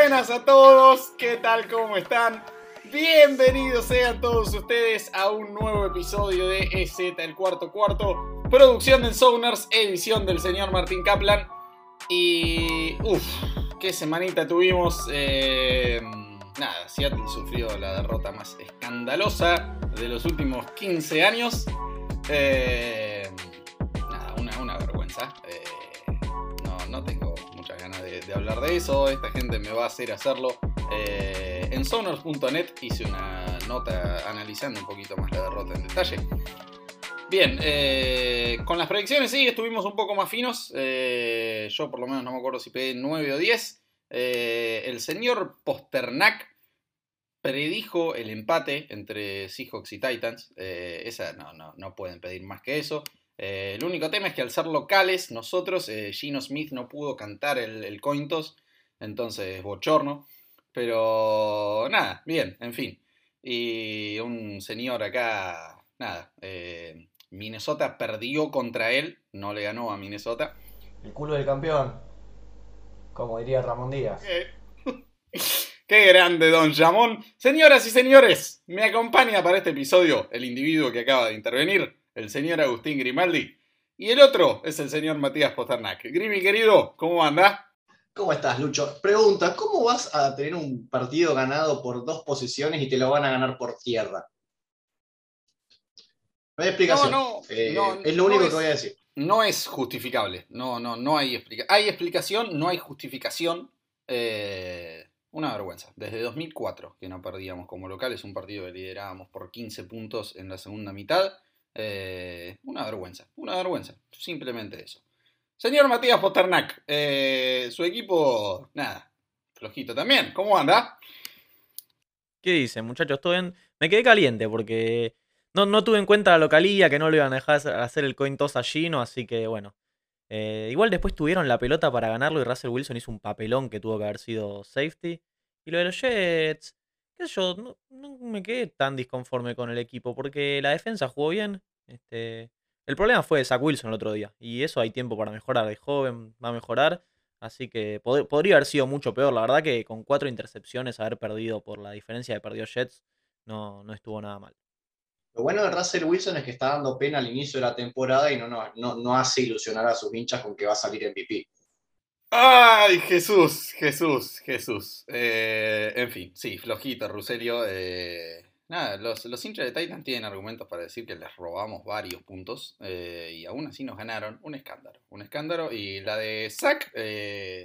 buenas a todos, ¿qué tal? ¿Cómo están? Bienvenidos sean todos ustedes a un nuevo episodio de EZ, el cuarto cuarto, producción del Sounders, edición del señor Martín Kaplan. Y. uff, qué semanita tuvimos. Eh, nada, Seattle sufrió la derrota más escandalosa de los últimos 15 años. Eh, nada, una, vergüenza. Eh, de, hablar de eso. Esta gente me va a hacer hacerlo. en sonors.net hice una nota analizando un poquito más la derrota en detalle. Bien, eh, con las predicciones sí, estuvimos un poco más finos. Eh, yo por lo menos no me acuerdo si pedí 9 o 10. Eh, el señor Posternak predijo el empate entre Seahawks y Titans. esa no, no, no, pueden pedir más que eso. El único tema es que al ser locales, nosotros, Gino Smith no pudo cantar el, el Cointos, entonces bochorno. Pero nada, bien, en fin. Y un señor acá, nada, Minnesota perdió contra él, no le ganó a Minnesota. El culo del campeón, como diría Ramón Díaz. Eh, qué grande, don Jamón. Señoras y señores, me acompaña para este episodio el individuo que acaba de intervenir, el señor Agustín Grimaldi. Y el otro es el señor Matías Posternak. Grimi, querido, ¿cómo anda? ¿Cómo estás, Lucho? Pregunta, ¿cómo vas a tener un partido ganado por dos posiciones y te lo van a ganar por tierra? No hay explicación. Eh, es lo único que voy a decir. No es justificable. No, no, no hay explicación. Hay explicación, no hay justificación. Eh, una vergüenza. Desde 2004 que no perdíamos como locales, un partido que liderábamos por 15 puntos en la segunda mitad. Eh, una vergüenza, una vergüenza. Simplemente eso. Señor Matías Posternak, su equipo, nada, flojito también. ¿Cómo anda? ¿Qué dicen, muchachos? ¿Todo bien? Me quedé caliente porque no, no tuve en cuenta la localía, que no le iban a dejar hacer el coin toss a Gino, así que bueno. Eh, igual después tuvieron la pelota para ganarlo y Russell Wilson hizo un papelón que tuvo que haber sido safety. Y lo de los Jets, yo, no, me quedé tan disconforme con el equipo porque la defensa jugó bien. Este, el problema fue Zach Wilson el otro día y eso hay tiempo para mejorar. De joven va a mejorar, así que podría haber sido mucho peor. La verdad que con cuatro intercepciones haber perdido por la diferencia de perdió Jets no, no estuvo nada mal. Lo bueno de Russell Wilson es que está dando pena al inicio de la temporada y no, no, no, hace ilusionar a sus hinchas con que va a salir MVP. ¡Ay, Jesús! Jesús, Jesús. Eh, en fin, sí, flojito, Ruselio. Eh, nada, los, los, hinchas de Titans tienen argumentos para decir que les robamos varios puntos eh, y aún así nos ganaron un escándalo. Un escándalo y la de Zack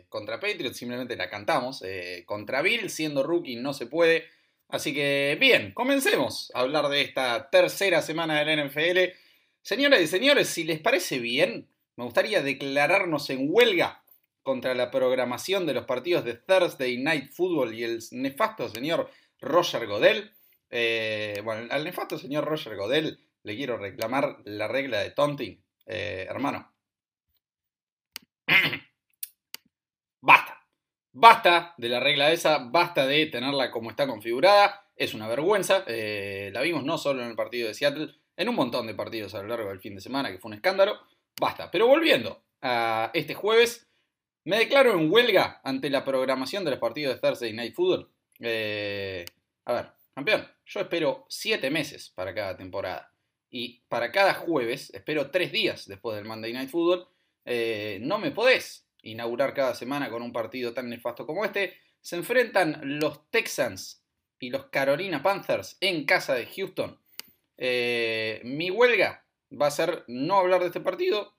contra Patriots simplemente la cantamos. contra Bill, siendo rookie, no se puede. Así que bien, comencemos a hablar de esta tercera semana del NFL. Señoras y señores, si les parece bien, me gustaría declararnos en huelga contra la programación de los partidos de Thursday Night Football y el nefasto señor Roger Godel. Eh, bueno, al nefasto señor Roger Godel le quiero reclamar la regla de taunting. Eh, hermano. Basta. Basta de la regla esa, basta de tenerla como está configurada, es una vergüenza. Eh, la vimos no solo en el partido de Seattle, en un montón de partidos a lo largo del fin de semana, que fue un escándalo. Basta. Pero volviendo a este jueves, me declaro en huelga ante la programación de los partidos de Thursday Night Football. Eh, a ver, campeón, yo espero 7 meses para cada temporada. Y para cada jueves, espero 3 días después del Monday Night Football. Eh, no me podés inaugurar cada semana con un partido tan nefasto como este, se enfrentan los Texans y los Carolina Panthers en casa de Houston. Eh, mi huelga va a ser no hablar de este partido,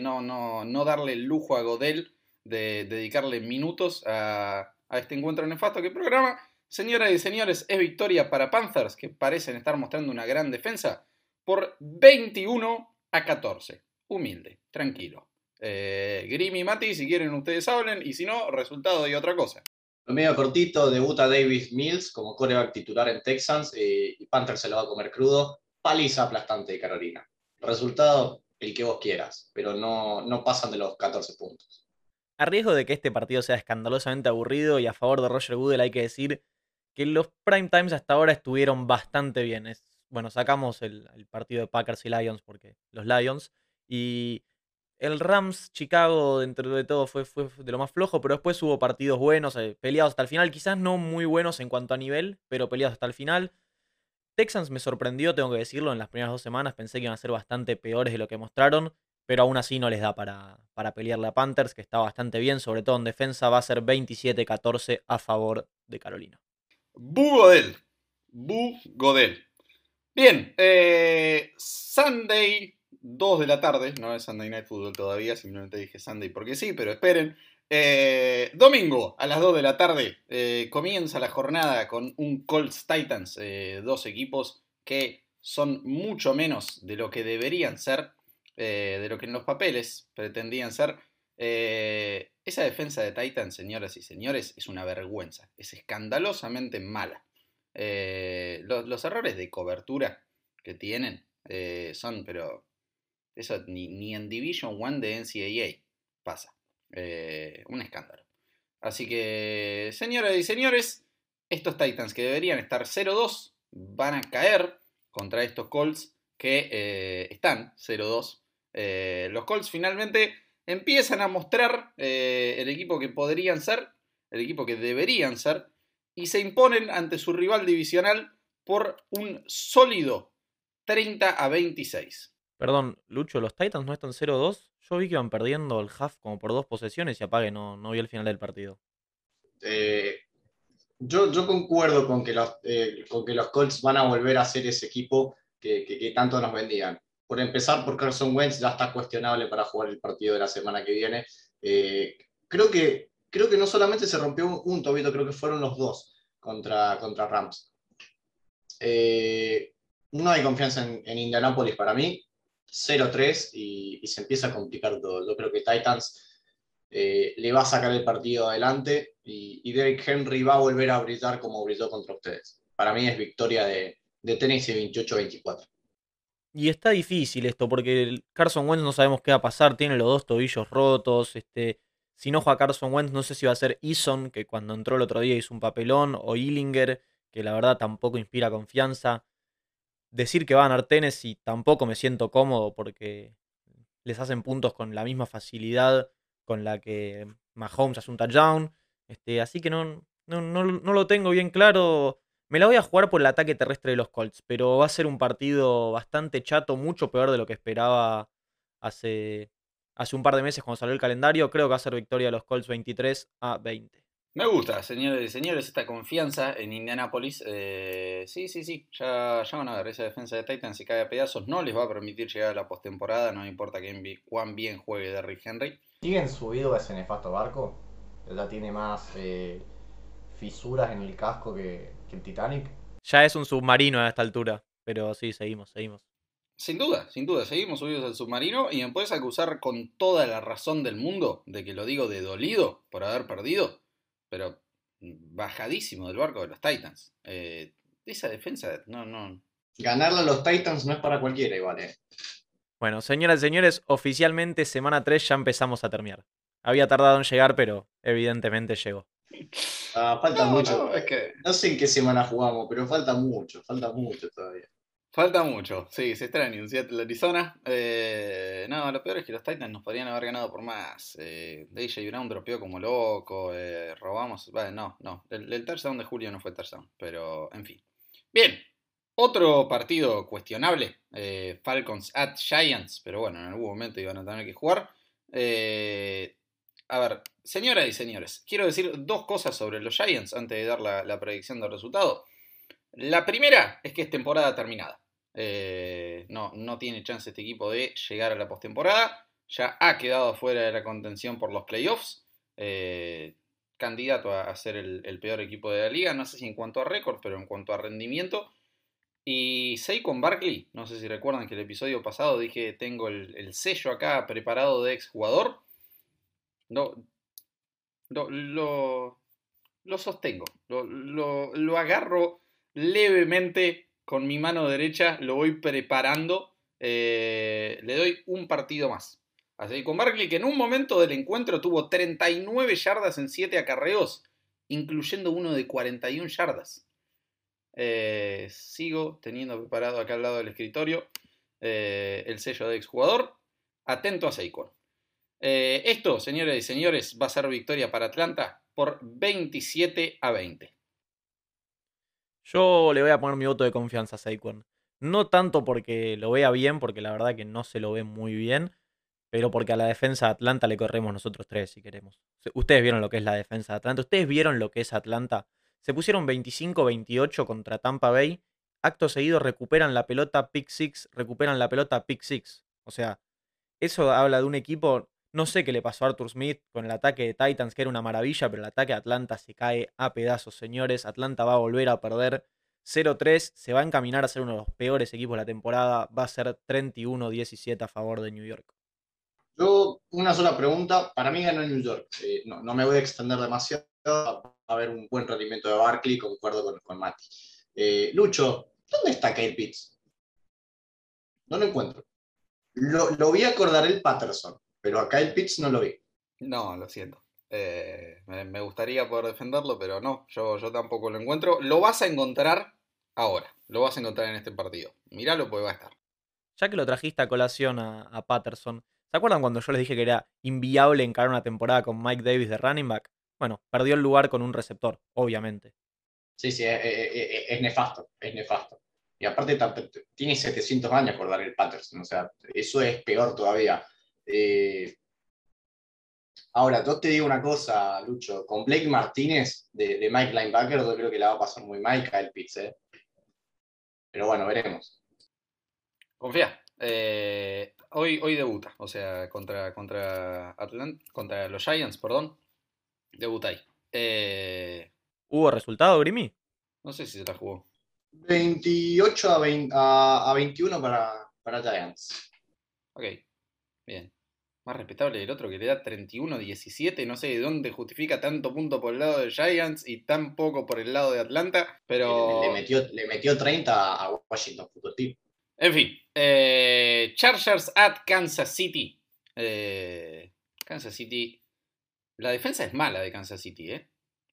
no, no, no darle el lujo a Godel de dedicarle minutos a, a este encuentro nefasto que programa. Señoras y señores, es victoria para Panthers, que parecen estar mostrando una gran defensa, por 21 a 14. Humilde, tranquilo. Eh, Grim y Mati, si quieren ustedes hablen, y si no, resultado y otra cosa. Medio cortito, debuta Davis Mills como coreback titular en Texans eh, y Panther se lo va a comer crudo. Paliza aplastante de Carolina. Resultado, el que vos quieras, pero no, no pasan de los 14 puntos. A riesgo de que este partido sea escandalosamente aburrido y a favor de Roger Goodell hay que decir que los prime times hasta ahora estuvieron bastante bien. bueno, sacamos el, partido de Packers y Lions porque los Lions y el Rams Chicago, dentro de todo, fue, fue de lo más flojo, pero después hubo partidos buenos, eh, peleados hasta el final. Quizás no muy buenos en cuanto a nivel, pero peleados hasta el final. Texans me sorprendió, tengo que decirlo, en las primeras dos semanas. Pensé que iban a ser bastante peores de lo que mostraron, pero aún así no les da para, para pelearle a Panthers, que está bastante bien, sobre todo en defensa. Va a ser 27-14 a favor de Carolina. Bugodel. Bugodel. Bien, eh, Sunday 2 de la tarde, no es Sunday Night Football todavía, simplemente dije Sunday porque sí, pero esperen. Eh, domingo a las 2 de la tarde eh, comienza la jornada con un Colts Titans, dos equipos que son mucho menos de lo que deberían ser, de lo que en los papeles pretendían ser. esa defensa de Titans, señoras y señores, es una vergüenza, es escandalosamente mala. Los, los, errores de cobertura que tienen son, pero eso ni, ni en Division 1 de NCAA pasa. Eh, un escándalo. Así que, señoras y señores, estos Titans que deberían estar 0-2 van a caer contra estos Colts que eh, están 0-2. Eh, los Colts finalmente empiezan a mostrar el equipo que podrían ser, el equipo que deberían ser, y se imponen ante su rival divisional por un sólido 30 a 26. Perdón, Lucho, ¿los Titans no están 0-2? Yo vi que iban perdiendo el half como por dos posesiones y apague, no, no vi el final del partido. Eh, yo, yo, concuerdo con que, los, eh, con que los Colts van a volver a ser ese equipo que, que, tanto nos vendían. Por empezar, por Carson Wentz ya está cuestionable para jugar el partido de la semana que viene. Eh, creo, que, creo que no solamente se rompió un, un, tobito, creo que fueron los dos contra, contra Rams. no hay confianza en, en Indianapolis para mí. 0-3 y, se empieza a complicar todo. Yo creo que Titans eh, le va a sacar el partido adelante y, y, Derek Henry va a volver a brillar como brilló contra ustedes. Para mí es victoria de, de Tennessee 28-24. Y está difícil esto, porque Carson Wentz no sabemos qué va a pasar, tiene los dos tobillos rotos, este, si no juega Carson Wentz no sé si va a ser Eason, que cuando entró el otro día hizo un papelón, o Illinger, que la verdad tampoco inspira confianza decir que van a Tennessee tampoco me siento cómodo porque les hacen puntos con la misma facilidad con la que Mahomes hace un touchdown. Este, así que no, no, no, lo tengo bien claro. Me la voy a jugar por el ataque terrestre de los Colts, pero va a ser un partido bastante chato, mucho peor de lo que esperaba hace, hace un par de meses cuando salió el calendario. Creo que va a ser victoria de los Colts 23 a 20. Me gusta, señores y señores, esta confianza en Indianapolis. Eh, sí, sí, sí, ya, ya van a ver, esa defensa de Titans si cae a pedazos no les va a permitir llegar a la postemporada, no importa que, cuán bien juegue Derrick Henry. ¿Siguen subido a ese nefasto barco? ¿Ya tiene más eh, fisuras en el casco que, que el Titanic? Ya es un submarino a esta altura, pero sí, seguimos, seguimos. Sin duda, sin duda, seguimos subidos al submarino y me puedes acusar con toda la razón del mundo de que lo digo de dolido por haber perdido pero bajadísimo del barco de los Titans. Eh, esa defensa, no, no. Ganarle a los Titans no es para cualquiera igual, eh. Bueno, señoras y señores, oficialmente semana 3 ya empezamos a terminar. Había tardado en llegar, pero evidentemente llegó. Ah, falta mucho. No, es que... no sé en qué semana jugamos, pero falta mucho, falta mucho todavía. Falta mucho, sí, se extraña en Seattle, Arizona. Eh, no, lo peor es que los Titans nos podrían haber ganado por más. Eh, DJ Brown dropeó como loco, eh, robamos. Vale, no, no. El, el, touchdown de Julio no fue touchdown, pero en fin. Bien, otro partido cuestionable: eh, Falcons at Giants, pero bueno, en algún momento iban a tener que jugar. Eh, a ver, señoras y señores, quiero decir dos cosas sobre los Giants antes de dar la, predicción del resultado. La primera es que es temporada terminada. Eh, no, no tiene chance este equipo de llegar a la postemporada. Ya ha quedado fuera de la contención por los playoffs. Eh, candidato a, ser el, peor equipo de la liga. No sé si en cuanto a récord, pero en cuanto a rendimiento. Y Saquon Barkley, no sé si recuerdan que el episodio pasado dije tengo el, sello acá preparado de exjugador. No, lo, lo, sostengo, lo, lo agarro levemente con mi mano derecha lo voy preparando. Eh, le doy un partido más. Así con Barkley, que en un momento del encuentro tuvo 39 yardas en 7 acarreos, incluyendo uno de 41 yardas. Eh, sigo teniendo preparado acá al lado del escritorio eh, el sello de exjugador. Atento a Saquon. Eh, esto, señores y señores, va a ser victoria para Atlanta por 27 a 20. Yo le voy a poner mi voto de confianza a Saquon. No tanto porque lo vea bien, porque la verdad que no se lo ve muy bien, pero porque a la defensa de Atlanta le corremos nosotros tres si queremos. Ustedes vieron lo que es la defensa de Atlanta, ustedes vieron lo que es Atlanta. Se pusieron 25-28 contra Tampa Bay. Acto seguido recuperan la pelota pick six, recuperan la pelota pick six. O sea, eso habla de un equipo. No sé qué le pasó a Arthur Smith con el ataque de Titans, que era una maravilla, pero el ataque de Atlanta se cae a pedazos, señores. Atlanta va a volver a perder 0-3, se va a encaminar a ser uno de los peores equipos de la temporada. Va a ser 31-17 a favor de New York. Yo, una sola pregunta. Para mí ganó New York. Eh, no, me voy a extender demasiado. Va a haber un buen rendimiento de Barkley, concuerdo con, con Mati. Eh, Lucho, ¿dónde está Kyle Pitts? No lo encuentro. Lo, lo vi acordar el Patterson, pero a Kyle Pitts no lo vi. No, lo siento. Eh, me, me, gustaría poder defenderlo, pero no, yo, yo tampoco lo encuentro. Lo vas a encontrar ahora. Lo vas a encontrar en este partido. Míralo porque va a estar. Ya que lo trajiste a colación a, a Patterson, ¿Se acuerdan cuando yo les dije que era inviable encarar una temporada con Mike Davis de running back? Bueno, perdió el lugar con un receptor, obviamente. Sí, sí, es, es, es nefasto, es nefasto. Y aparte tiene 700 años por dar el Patterson, o sea, eso es peor todavía. Eh... Ahora, yo te digo una cosa, Lucho, con Blake Martínez de, de, Mike Linebacker, yo creo que la va a pasar muy mal Kyle Pitts, ¿eh? Pero bueno, veremos. Confía. Eh, hoy, hoy debuta, o sea, contra, contra, Atlant contra los Giants, perdón. Debuta ahí. Eh... ¿Hubo resultado, Grimy? No sé si se la jugó. 28 a, 20, a, a 21 para, para Giants. Ok, bien. Más respetable el otro que le da 31-17. No sé de dónde justifica tanto punto por el lado de Giants y tan poco por el lado de Atlanta. Pero. Le, le metió, le metió 30 a Washington Football Team. En fin, eh, Chargers at Kansas City. Eh, Kansas City. La defensa es mala de Kansas City, ¿eh?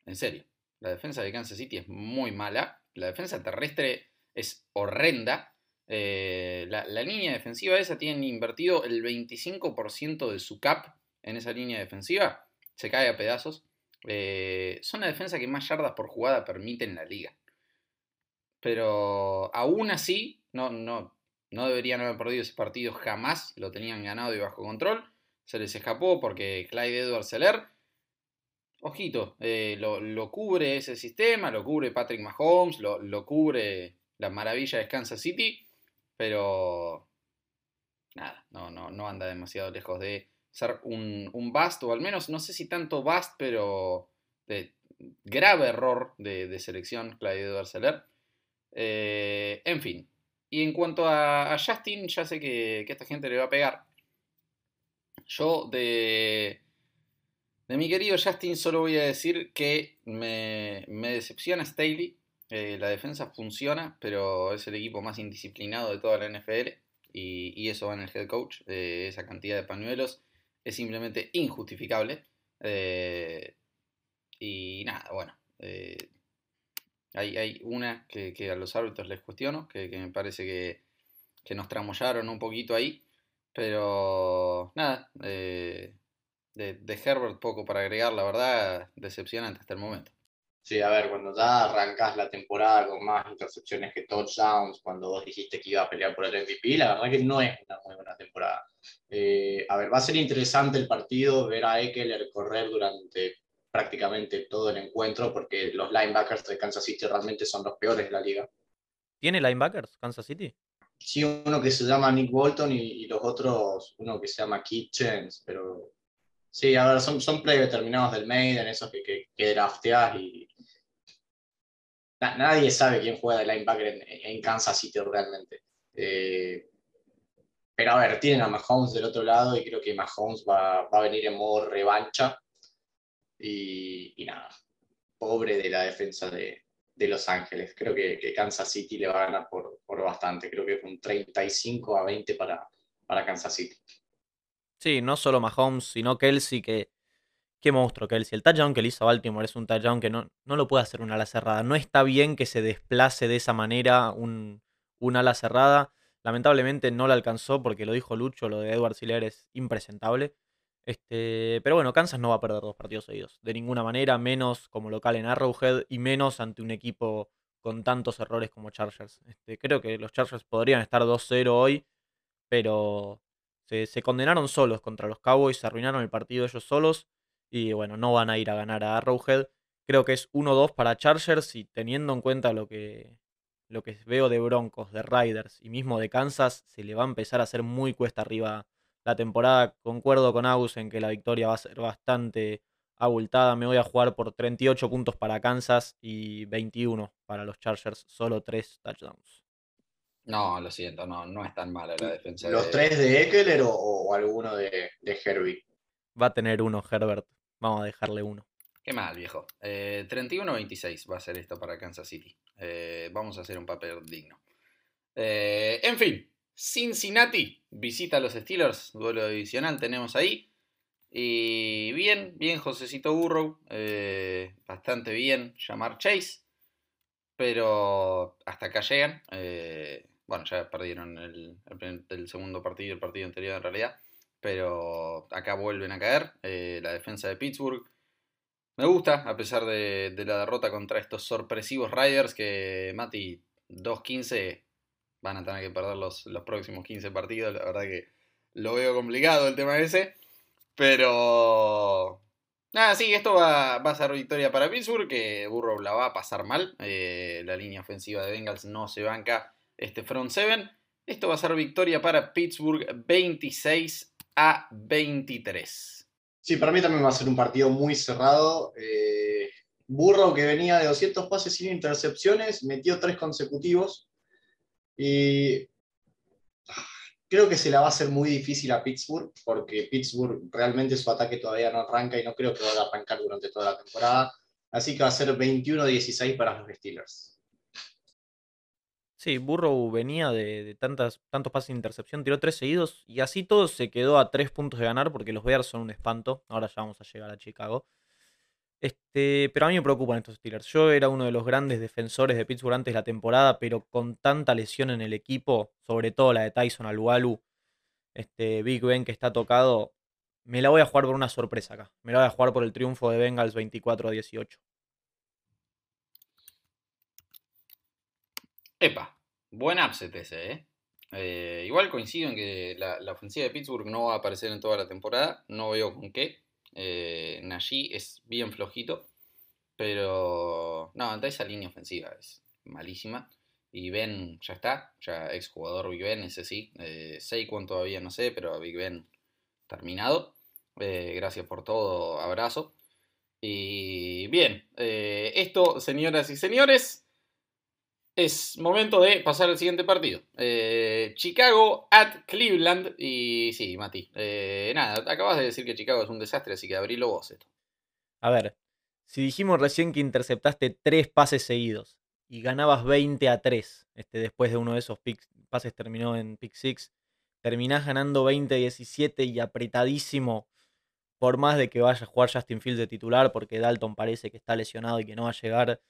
En serio. La defensa de Kansas City es muy mala. La defensa terrestre es horrenda. Eh, la, línea defensiva esa tiene invertido el 25% de su cap en esa línea defensiva. Se cae a pedazos. Eh, son la defensa que más yardas por jugada permite en la liga. Pero aún así, no, no, no deberían haber perdido ese partido jamás, lo tenían ganado y bajo control. Se les escapó porque Clyde Edwards Seller, ojito, eh, lo, lo, cubre ese sistema, lo cubre Patrick Mahomes, lo, lo, cubre la maravilla de Kansas City, pero nada, no, no, no anda demasiado lejos de ser un, un bust, o al menos no sé si tanto bust, pero de grave error de, selección Clyde Edwards. Eh, en fin, y en cuanto a, a Justin, ya sé que, que, esta gente le va a pegar. Yo de, de mi querido Justin solo voy a decir que me, me decepciona Staley. Eh, la defensa funciona, pero es el equipo más indisciplinado de toda la NFL. Y, eso va en el head coach. Eh, esa cantidad de pañuelos es simplemente injustificable. Eh, y nada, bueno. Hay, una que, a los árbitros les cuestiono, que, me parece que, que, nos tramollaron un poquito ahí. Pero nada, de, Herbert poco para agregar, la verdad, decepcionante hasta el momento. Sí, a ver, cuando ya arrancás la temporada con más intercepciones que touchdowns, cuando vos dijiste que iba a pelear por el MVP, la verdad que no es una muy buena temporada. Eh, a ver, va a ser interesante el partido, ver a Eckler correr durante prácticamente todo el encuentro porque los linebackers de Kansas City realmente son los peores de la liga. ¿Tiene linebackers Kansas City? Sí, uno que se llama Nick Bolton y, y los otros, uno que se llama Kitchens, pero sí, a ver, son, son predeterminados del Maiden, esos que, que, que y Na, nadie sabe quién juega de linebacker en, Kansas City realmente. Eh, pero a ver, tienen a Mahomes del otro lado y creo que Mahomes va, va a venir en modo revancha y, y, nada, pobre de la defensa de, de Los Ángeles. Creo que, que, Kansas City le va a ganar por, por bastante. Creo que es un 35 a 20 para, para Kansas City. Sí, no solo Mahomes, sino Kelsey, que qué monstruo Kelsey. El touchdown que le hizo a Baltimore es un touchdown que no, no lo puede hacer un ala cerrada. No está bien que se desplace de esa manera un, un ala cerrada. Lamentablemente no la alcanzó porque lo dijo Lucho, lo de Edward Siller es impresentable. Este, pero bueno, Kansas no va a perder dos partidos seguidos. De ninguna manera, menos como local en Arrowhead y menos ante un equipo con tantos errores como Chargers. Este, creo que los Chargers podrían estar 2-0 hoy, pero se, se condenaron solos contra los Cowboys, se arruinaron el partido ellos solos y bueno, no van a ir a ganar a Arrowhead. Creo que es 1-2 para Chargers y teniendo en cuenta lo que, lo que veo de Broncos, de Riders y mismo de Kansas, se le va a empezar a hacer muy cuesta arriba la temporada. Concuerdo con Agus en que la victoria va a ser bastante abultada. Me voy a jugar por 38 puntos para Kansas y 21 para los Chargers, solo 3 touchdowns. No, lo siento, no, no es tan mala la defensa. ¿Los de- tres de Eckler o, o alguno de, de Herbie? Va a tener uno Herbert. Vamos a dejarle uno. Qué mal, viejo. Eh, 31-26 va a ser esto para Kansas City. Eh, vamos a hacer un papel digno. Eh, en fin, Cincinnati visita a los Steelers, duelo divisional tenemos ahí. Y bien, bien Josecito Burrow, eh, bastante bien llamar Chase, pero hasta acá llegan. Bueno, ya perdieron el, el segundo partido, el partido anterior en realidad, pero acá vuelven a caer. Eh, la defensa de Pittsburgh me gusta, a pesar de, la derrota contra estos sorpresivos Riders que Mati 2-15 van a tener que perder los, los próximos 15 partidos. La verdad que lo veo complicado el tema ese. Pero... Nada, sí, esto va, va a ser victoria para Pittsburgh, que Burrow la va a pasar mal. Eh, la línea ofensiva de Bengals no se banca este front seven. Esto va a ser victoria para Pittsburgh 26 a 23. Sí, para mí también va a ser un partido muy cerrado. Eh, Burrow, que venía de 200 pases sin intercepciones, metió tres consecutivos. Y ah, creo que se la va a hacer muy difícil a Pittsburgh, porque Pittsburgh realmente su ataque todavía no arranca y no creo que vaya a arrancar durante toda la temporada. Así que va a ser 21-16 para los Steelers. Sí, Burrow venía de, tantas, tantos pases de intercepción, tiró tres seguidos y así todo se quedó a tres puntos de ganar porque los Bears son un espanto. Ahora ya vamos a llegar a Chicago. Este, pero a mí me preocupan estos Steelers. Yo era uno de los grandes defensores de Pittsburgh antes de la temporada, pero con tanta lesión en el equipo, sobre todo la de Tyson Alualu, este Big Ben que está tocado, me la voy a jugar por una sorpresa acá. Me la voy a jugar por el triunfo de Bengals 24 a 18. Epa, buen upset ese, ¿eh? Eh, igual coincido en que la, ofensiva de Pittsburgh no va a aparecer en toda la temporada. No veo con qué. Eh, es bien flojito. Pero. No, ante esa línea ofensiva es malísima. Y Ben ya está. Ya exjugador Big Ben, ese sí. Eh, Saquon todavía no sé, pero Big Ben terminado. Eh, gracias por todo. Abrazo. Y bien, eh, esto, señoras y señores, es momento de pasar al siguiente partido. Eh, Chicago at Cleveland. Y sí, Mati. eh, nada, acabas de decir que Chicago es un desastre, así que abrilo vos esto. A ver, si dijimos recién que interceptaste tres pases seguidos y ganabas 20 a 3, este, después de uno de esos pick- pases terminó en pick 6, terminás ganando 20 a 17 y apretadísimo, por más de que vaya a jugar Justin Fields de titular, porque Dalton parece que está lesionado y que no va a llegar.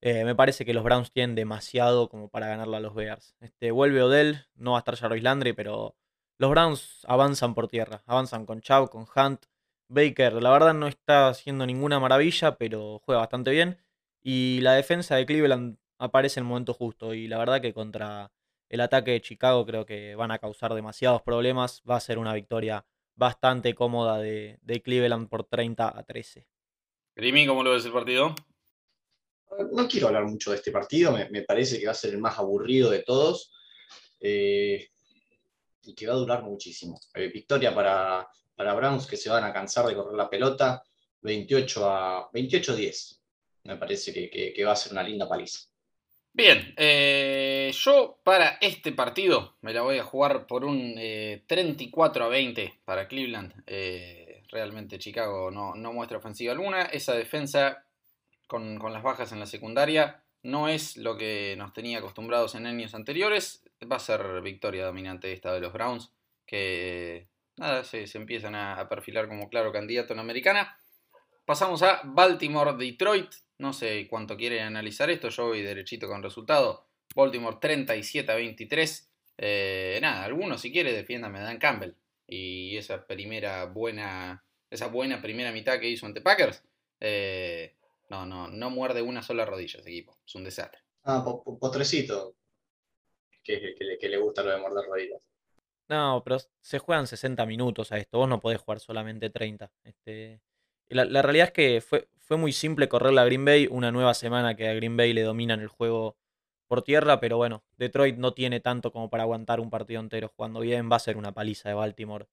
Eh, me parece que los Browns tienen demasiado como para ganarle a los Bears. Este, vuelve Odell, no va a estar Jarvis Landry, pero los Browns avanzan por tierra. Avanzan con Chubb, con Hunt, Baker, la verdad no está haciendo ninguna maravilla, pero juega bastante bien. Y la defensa de Cleveland aparece en el momento justo. Y la verdad que contra el ataque de Chicago creo que van a causar demasiados problemas. Va a ser una victoria bastante cómoda de, Cleveland por 30 a 13. Grimy, ¿cómo lo ves el partido? No quiero hablar mucho de este partido, me, parece que va a ser el más aburrido de todos eh, y que va a durar muchísimo. Eh, victoria para, para Browns que se van a cansar de correr la pelota, 28 a 28-10. Me parece que, que- va a ser una linda paliza. Bien, eh, yo para este partido me la voy a jugar por un eh, 34 a 20 para Cleveland. Realmente Chicago no, no muestra ofensiva alguna. Esa defensa con, las bajas en la secundaria no es lo que nos tenía acostumbrados en años anteriores. Va a ser victoria dominante esta de los Browns, que nada, se, empiezan a, a perfilar como claro candidato en Americana. Pasamos a Baltimore-Detroit. No sé cuánto quieren analizar esto. Yo voy derechito con resultado. Baltimore 37 a 23. Eh, nada, alguno si quiere defiéndame Dan Campbell. y esa primera buena, esa buena primera mitad que hizo ante Packers, eh, no, no, no muerde una sola rodilla ese equipo. Es un desastre. Ah, postrecito. Que, que, le gusta lo de morder rodillas. No, pero se juegan 60 minutos a esto. Vos no podés jugar solamente 30. Este, la, la, realidad es que fue, fue muy simple correrle a Green Bay. Una nueva semana que a Green Bay le dominan el juego por tierra. Pero bueno, Detroit no tiene tanto como para aguantar un partido entero jugando bien. Va a ser una paliza de Baltimore.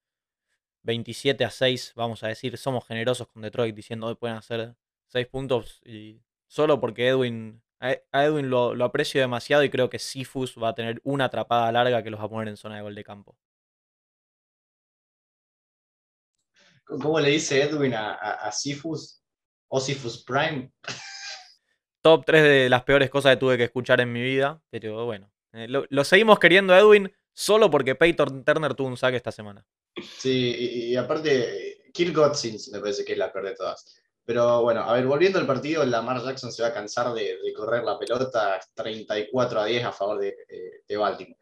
27 a 6, vamos a decir. Somos generosos con Detroit diciendo que pueden hacer 6 puntos. Y solo porque Edwin a Edwin lo, aprecio demasiado y creo que Sifus va a tener una atrapada larga que los va a poner en zona de gol de campo. ¿Cómo le dice Edwin a, a, Sifus? ¿O Sifus Prime? Top 3 de las peores cosas que tuve que escuchar en mi vida. Pero bueno, eh, lo, seguimos queriendo a Edwin solo porque Peyton Turner tuvo un saque esta semana. Sí, y, aparte, Kill Godsins me parece que es la peor de todas. Pero bueno, a ver, volviendo al partido, Lamar Jackson se va a cansar de, correr la pelota 34 a 10 a favor de, de, Baltimore.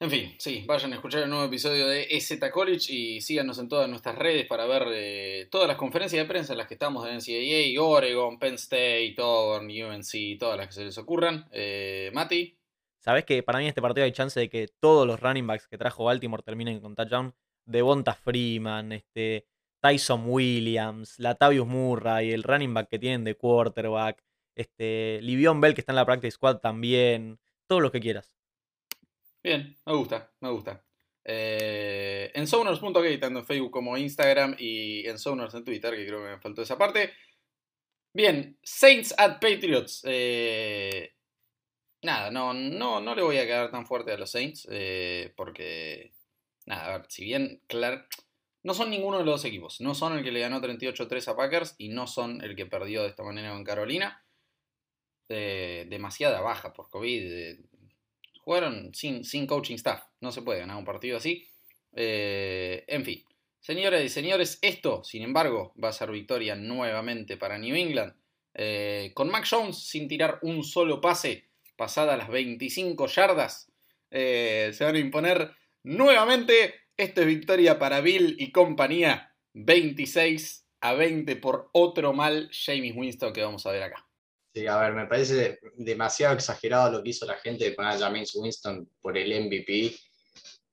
En fin, sí, vayan a escuchar el nuevo episodio de EZ College y síganos en todas nuestras redes para ver eh, todas las conferencias de prensa en las que estamos de NCAA, Oregon, Penn State, Auburn, UNC, todas las que se les ocurran. Eh, Mati. Sabes que para mí en este partido hay chance de que todos los running backs que trajo Baltimore terminen con touchdown. Devonta Freeman, este, Tyson Williams, Latavius Murray, el running back que tienen de quarterback, este, Livion Bell que está en la practice squad también, todo lo que quieras. Bien, me gusta, me gusta. Eh, en Sowners.k, tanto en Facebook como Instagram y en Sowners en Twitter, que creo que me faltó esa parte. Bien, Saints at Patriots. Eh, nada, no, no, no le voy a quedar tan fuerte a los Saints, eh, porque, nada, a ver, si bien, claro, no son ninguno de los dos equipos. No son el que le ganó 38-3 a Packers y no son el que perdió de esta manera con Carolina. Eh, demasiada baja por COVID. Eh, jugaron sin, sin, coaching staff. No se puede ganar un partido así. Eh, en fin. Señoras y señores, esto, sin embargo, va a ser victoria nuevamente para New England. con Mac Jones sin tirar un solo pase, pasada las 25 yardas, se van a imponer nuevamente esto es victoria para Bill y compañía. 26 a 20 por otro mal James Winston que vamos a ver acá. Sí, a ver, me parece demasiado exagerado lo que hizo la gente de poner a James Winston por el MVP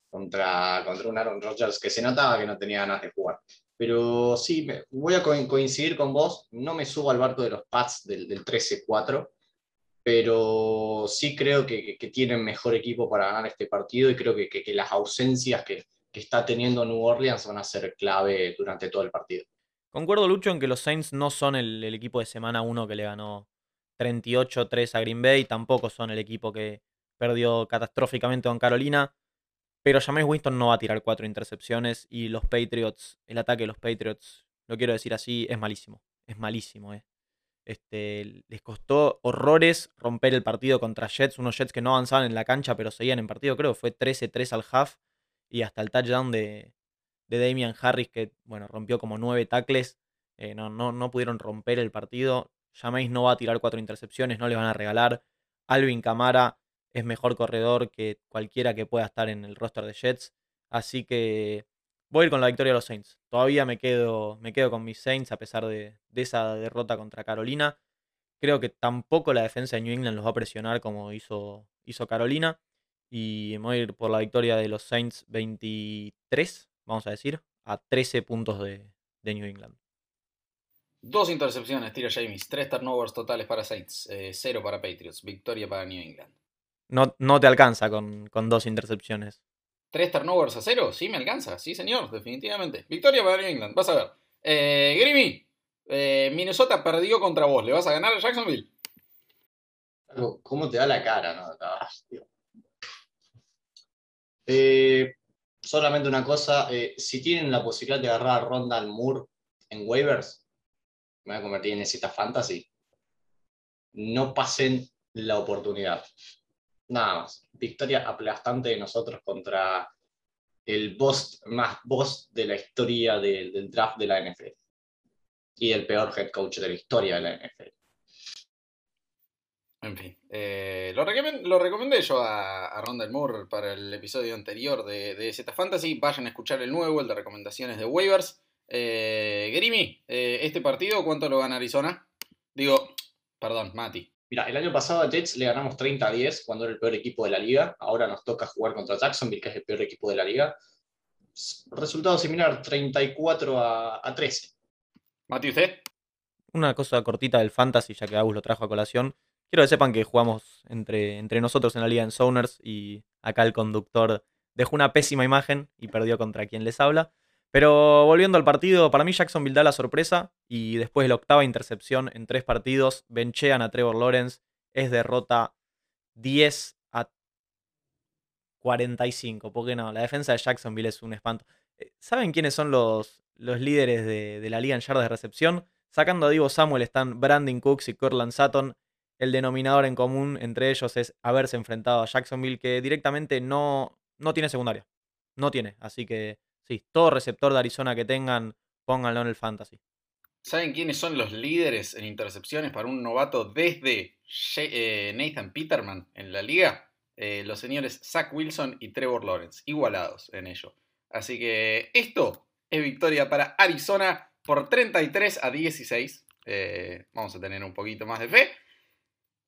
contra, contra un Aaron Rodgers que se notaba que no tenía ganas de jugar. Pero sí, voy a coincidir con vos, no me subo al barco de los Pats del, del 13-4, pero sí creo que, tienen mejor equipo para ganar este partido y creo que las ausencias que, que está teniendo New Orleans van a ser clave durante todo el partido. Concuerdo, Lucho, en que los Saints no son el, equipo de semana 1 que le ganó 38-3 a Green Bay, tampoco son el equipo que perdió catastróficamente con Carolina, pero James Winston no va a tirar cuatro intercepciones y los Patriots, el ataque de los Patriots, lo quiero decir así, es malísimo, es malísimo. Eh. Este, les costó horrores romper el partido contra Jets, unos Jets que no avanzaban en la cancha pero seguían en partido, creo que fue 13-3 al half y hasta el touchdown de, de Damian Harris, que bueno, rompió como nueve tackles. Eh, no, no, no, pudieron romper el partido. Jameis no va a tirar cuatro intercepciones, no le van a regalar. Alvin Camara es mejor corredor que cualquiera que pueda estar en el roster de Jets. Así que voy a ir con la victoria de los Saints. Todavía me quedo, me quedo con mis Saints a pesar de, de esa derrota contra Carolina. Creo que tampoco la defensa de New England los va a presionar como hizo, hizo Carolina. Y me voy a ir por la victoria de los Saints 23, vamos a decir, a 13 puntos de, New England. Dos intercepciones, tira James. Tres turnovers totales para Saints. Eh, cero para Patriots. Victoria para New England. No, no te alcanza con, dos intercepciones. ¿Tres turnovers a cero? Sí, me alcanza. Sí, señor, definitivamente. Victoria para New England. Vas a ver. Eh, Grimmy, eh, Minnesota perdió contra vos. ¿Le vas a ganar a Jacksonville? ¿Cómo te da la cara? No? Ah, eh, solamente una cosa, eh, si tienen la posibilidad de agarrar a Ronda Moore en waivers, me voy a convertir en cita fantasy, no pasen la oportunidad. Nada más. Victoria aplastante de nosotros contra el boss más boss de la historia del draft de la NFL. Y el peor head coach de la historia de la NFL. En fin, eh, lo, recomen- lo recomendé yo a, a Rondell Moore para el episodio anterior de, de Z Fantasy. Vayan a escuchar el nuevo, el de recomendaciones de waivers. Eh, Grimy, eh, ¿este partido cuánto lo gana Arizona? Digo, perdón, Mati. Mira, el año pasado a Jets le ganamos 30 a 10 cuando era el peor equipo de la liga. Ahora nos toca jugar contra Jacksonville, que es el peor equipo de la liga. Resultado similar, 34 a, a 13. Mati, ¿usted? Una cosa cortita del fantasy, ya que Agus lo trajo a colación. Quiero que sepan que jugamos entre, entre nosotros en la liga en Zoners y acá el conductor dejó una pésima imagen y perdió contra quien les habla. Pero volviendo al partido, para mí Jacksonville da la sorpresa y después de la octava intercepción en tres partidos, benchean a Trevor Lawrence. Es derrota 10 a 45. Porque no, la defensa de Jacksonville es un espanto. Eh, ¿Saben quiénes son los, los líderes de, la liga en yardas de recepción? Sacando a Divo Samuel están Brandon Cooks y Cortland Sutton. El denominador en común entre ellos es haberse enfrentado a Jacksonville, que directamente no, no tiene secundaria. No tiene. Así que sí, todo receptor de Arizona que tengan, pónganlo en el fantasy. ¿Saben quiénes son los líderes en intercepciones para un novato desde eh, Nathan Peterman en la liga? Eh, los señores Zach Wilson y Trevor Lawrence, igualados en ello. Así que esto es victoria para Arizona por 33 a 16. Eh, vamos a tener un poquito más de fe.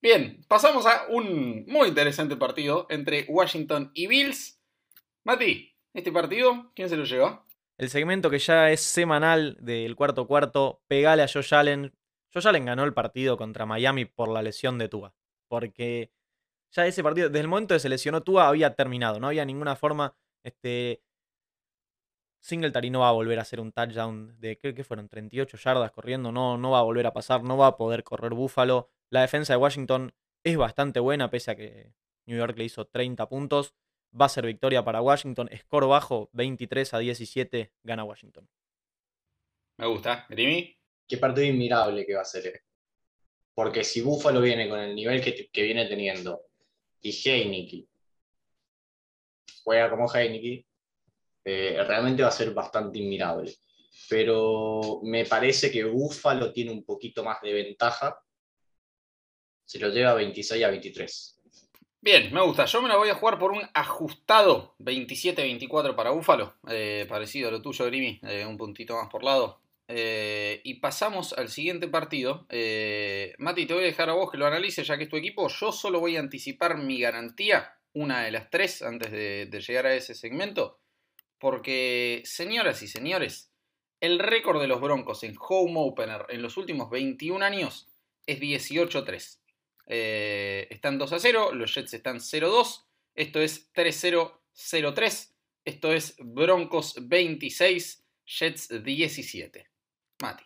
Bien, pasamos a un muy interesante partido entre Washington y Bills. Mati, ¿este partido quién se lo llevó? El segmento que ya es semanal del cuarto cuarto, pegale a Josh Allen. Josh Allen ganó el partido contra Miami por la lesión de Tua. Porque ya ese partido, desde el momento que se lesionó Tua, había terminado. No había ninguna forma. Este. Singletary no va a volver a hacer un touchdown de. ¿Qué, qué fueron? 38 yardas corriendo. No, no va a volver a pasar. No va a poder correr Búfalo. La defensa de Washington es bastante buena, pese a que New York le hizo 30 puntos. Va a ser victoria para Washington. Score bajo, 23 a 17, gana Washington. Me gusta. Grimy. Qué partido admirable que va a ser. Porque si Buffalo viene con el nivel que, que viene teniendo y Heineke juega como Heineke, eh, realmente va a ser bastante admirable. Pero me parece que Buffalo tiene un poquito más de ventaja. Se lo lleva 26 a 23. Bien, me gusta. Yo me la voy a jugar por un ajustado 27-24 para Búfalo. Eh, parecido a lo tuyo, Grimy. eh, un puntito más por lado. Y pasamos al siguiente partido. Mati, te voy a dejar a vos que lo analices ya que es tu equipo. Yo solo voy a anticipar mi garantía, una de las tres, antes de llegar a ese segmento. Porque, señoras y señores, el récord de los Broncos en home opener en los últimos 21 años es 18-3. Eh, están 2 a 0, los Jets están 0-2. Esto es 3-0-0-3. Esto es Broncos 26, Jets 17. Mati.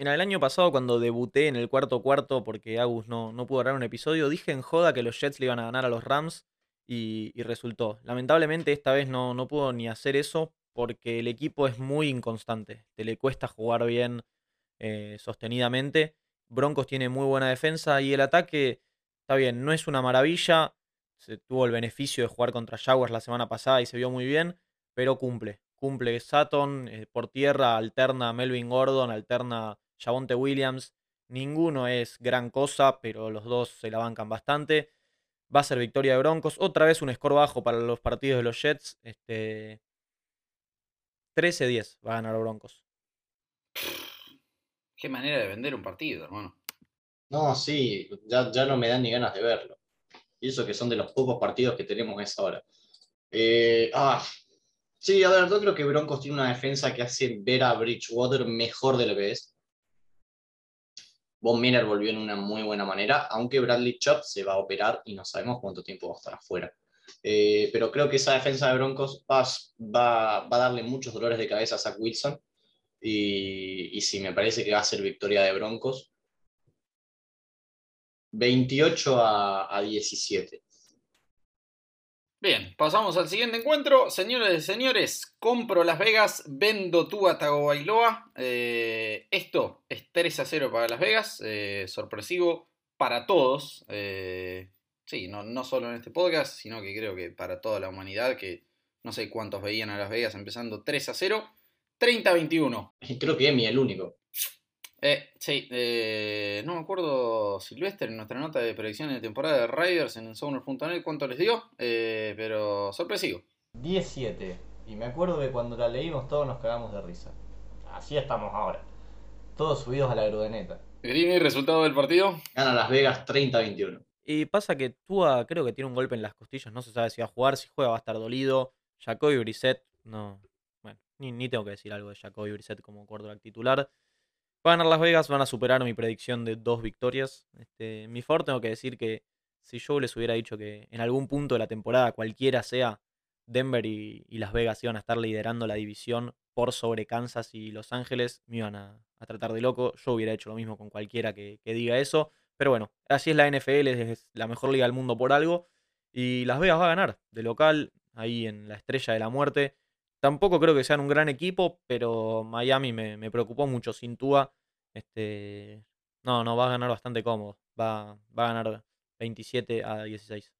Mira, el año pasado cuando debuté en el cuarto cuarto, porque Agus no, no pudo grabar un episodio, dije en joda que los Jets le iban a ganar a los Rams y, resultó. Lamentablemente esta vez no, no pudo ni hacer eso porque el equipo es muy inconstante. Te le cuesta jugar bien eh, sostenidamente. Broncos tiene muy buena defensa y el ataque está bien, no es una maravilla. Se tuvo el beneficio de jugar contra Jaguars la semana pasada y se vio muy bien, pero cumple. Cumple Sutton, eh, por tierra alterna Melvin Gordon, alterna Javonte Williams. Ninguno es gran cosa, pero los dos se la bancan bastante. Va a ser victoria de Broncos. Otra vez un score bajo para los partidos de los Jets. Este, 13-10 va a ganar Broncos. Qué manera de vender un partido, hermano. No, sí, ya, ya no me dan ni ganas de verlo. Y eso que son de los pocos partidos que tenemos a esa hora. Eh, ah, sí, a ver, yo creo que Broncos tiene una defensa que hace ver a Bridgewater mejor de lo que es. Von Miller volvió en una muy buena manera, aunque Bradley Chubb se va a operar y no sabemos cuánto tiempo va a estar afuera. Eh, pero creo que esa defensa de Broncos va, a darle muchos dolores de cabeza a Zach Wilson. Y, y sí, me parece que va a ser victoria de Broncos. 28 a, a 17. Bien, pasamos al siguiente encuentro. Señores y señores, compro Las Vegas, vendo Tua Tagovailoa. Eh, esto es 3 a 0 para Las Vegas. eh, sorpresivo para todos. Eh, sí, no, no solo en este podcast, sino que creo que para toda la humanidad, que no sé cuántos veían a Las Vegas empezando 3 a 0. 30 a 21. Creo que Emi el único. Eh, sí, eh, no me acuerdo, Silvestre, en nuestra nota de predicción de temporada de Riders en Sumner.net cuánto les dio, eh, pero sorpresivo. 17. Y me acuerdo que cuando la leímos todos nos cagamos de risa. Así estamos ahora. Todos subidos a la grudeneta. Grimy, resultado del partido. Gana Las Vegas 30-21. Y pasa que Tua creo que tiene un golpe en las costillas, no se sabe si va a jugar, si juega va a estar dolido. Jacoby Brissett, no. Bueno, ni, ni tengo que decir algo de Jacoby Brissett como quarterback titular. Va a ganar Las Vegas, van a superar mi predicción de dos victorias. Este, mi favor tengo que decir que si yo les hubiera dicho que en algún punto de la temporada, cualquiera sea, Denver y, Las Vegas iban a estar liderando la división por sobre Kansas y Los Ángeles, me iban a, a tratar de loco. Yo hubiera hecho lo mismo con cualquiera que, que diga eso. Pero bueno, así es la NFL, es la mejor liga del mundo por algo. Y Las Vegas va a ganar de local, ahí en la estrella de la muerte. Tampoco creo que sean un gran equipo, pero Miami me, me preocupó mucho sin Tua. Este, no, no, va a ganar bastante cómodo. Va, va a ganar 27 a 16.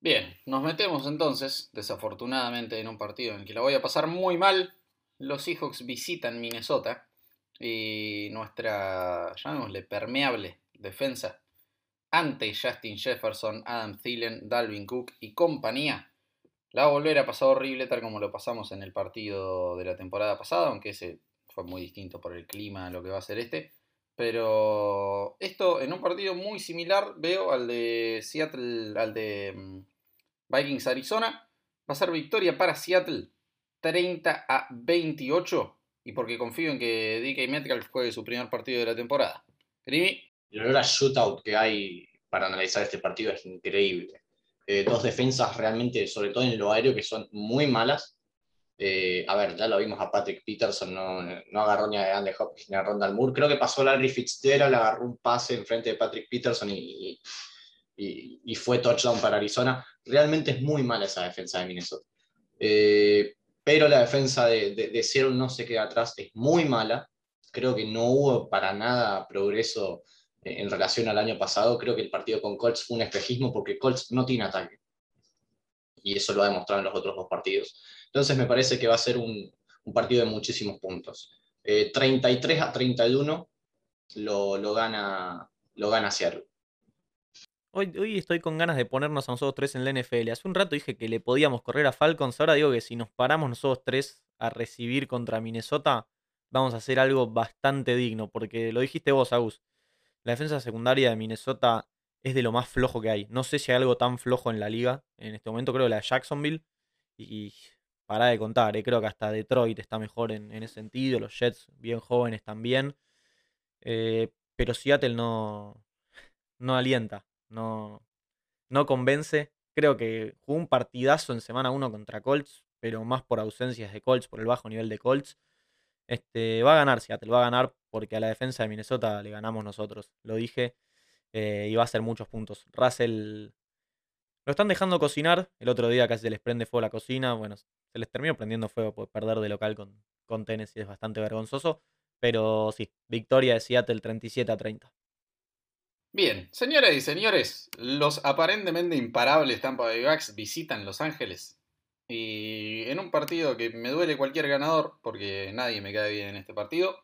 Bien, nos metemos entonces, desafortunadamente, en un partido en el que la voy a pasar muy mal. Los Seahawks visitan Minnesota y nuestra, llamémosle, permeable defensa ante Justin Jefferson, Adam Thielen, Dalvin Cook y compañía. La va a volver a pasar horrible tal como lo pasamos en el partido de la temporada pasada, aunque ese fue muy distinto por el clima a lo que va a ser este. Pero esto en un partido muy similar veo al de Seattle, al de mm, Vikings Arizona. Va a ser victoria para Seattle 30 a 28. Y porque confío en que DK Metcalf juegue su primer partido de la temporada. Grimy. El olor shootout que hay para analizar este partido es increíble. Eh, dos defensas realmente, sobre todo en lo aéreo, que son muy malas. Eh, a ver, ya lo vimos a Patrick Peterson, no, no agarró ni a Andy Hopkins ni a Rondal Moore. Creo que pasó Larry Fitzgerald, agarró un pase en frente de Patrick Peterson y, y, fue touchdown para Arizona. Realmente es muy mala esa defensa de Minnesota. Eh, pero la defensa de, de, de no se queda atrás, es muy mala. Creo que no hubo para nada progreso en relación al año pasado. Creo que el partido con Colts fue un espejismo porque Colts no tiene ataque. Y eso lo ha demostrado en los otros dos partidos. Entonces me parece que va a ser un, partido de muchísimos puntos. Eh, 33 a 31 lo, lo, gana, lo gana Seattle. Hoy, hoy estoy con ganas de ponernos a nosotros tres en la NFL. Hace un rato dije que le podíamos correr a Falcons. Ahora digo que si nos paramos nosotros tres a recibir contra Minnesota, vamos a hacer algo bastante digno. Porque lo dijiste vos, Agus. La defensa secundaria de Minnesota es de lo más flojo que hay. No sé si hay algo tan flojo en la liga. En este momento creo la de Jacksonville. Y para de contar, eh. creo que hasta Detroit está mejor en, en, ese sentido. Los Jets bien jóvenes también. Eh, pero Seattle no, no alienta. No, no convence. Creo que jugó un partidazo en semana 1 contra Colts. Pero más por ausencias de Colts, por el bajo nivel de Colts. Este, va a ganar Seattle, va a ganar porque a la defensa de Minnesota le ganamos nosotros. Lo dije. Eh, y va a ser muchos puntos. Russell lo están dejando cocinar. El otro día casi se les prende fuego la cocina. Bueno, se les terminó prendiendo fuego por perder de local con, con Tennessee. Es bastante vergonzoso. Pero sí, victoria de Seattle 37 a 30. Bien, señoras y señores, los aparentemente imparables Tampa Bay Bucks visitan Los Ángeles. Y en un partido que me duele cualquier ganador, porque nadie me cae bien en este partido,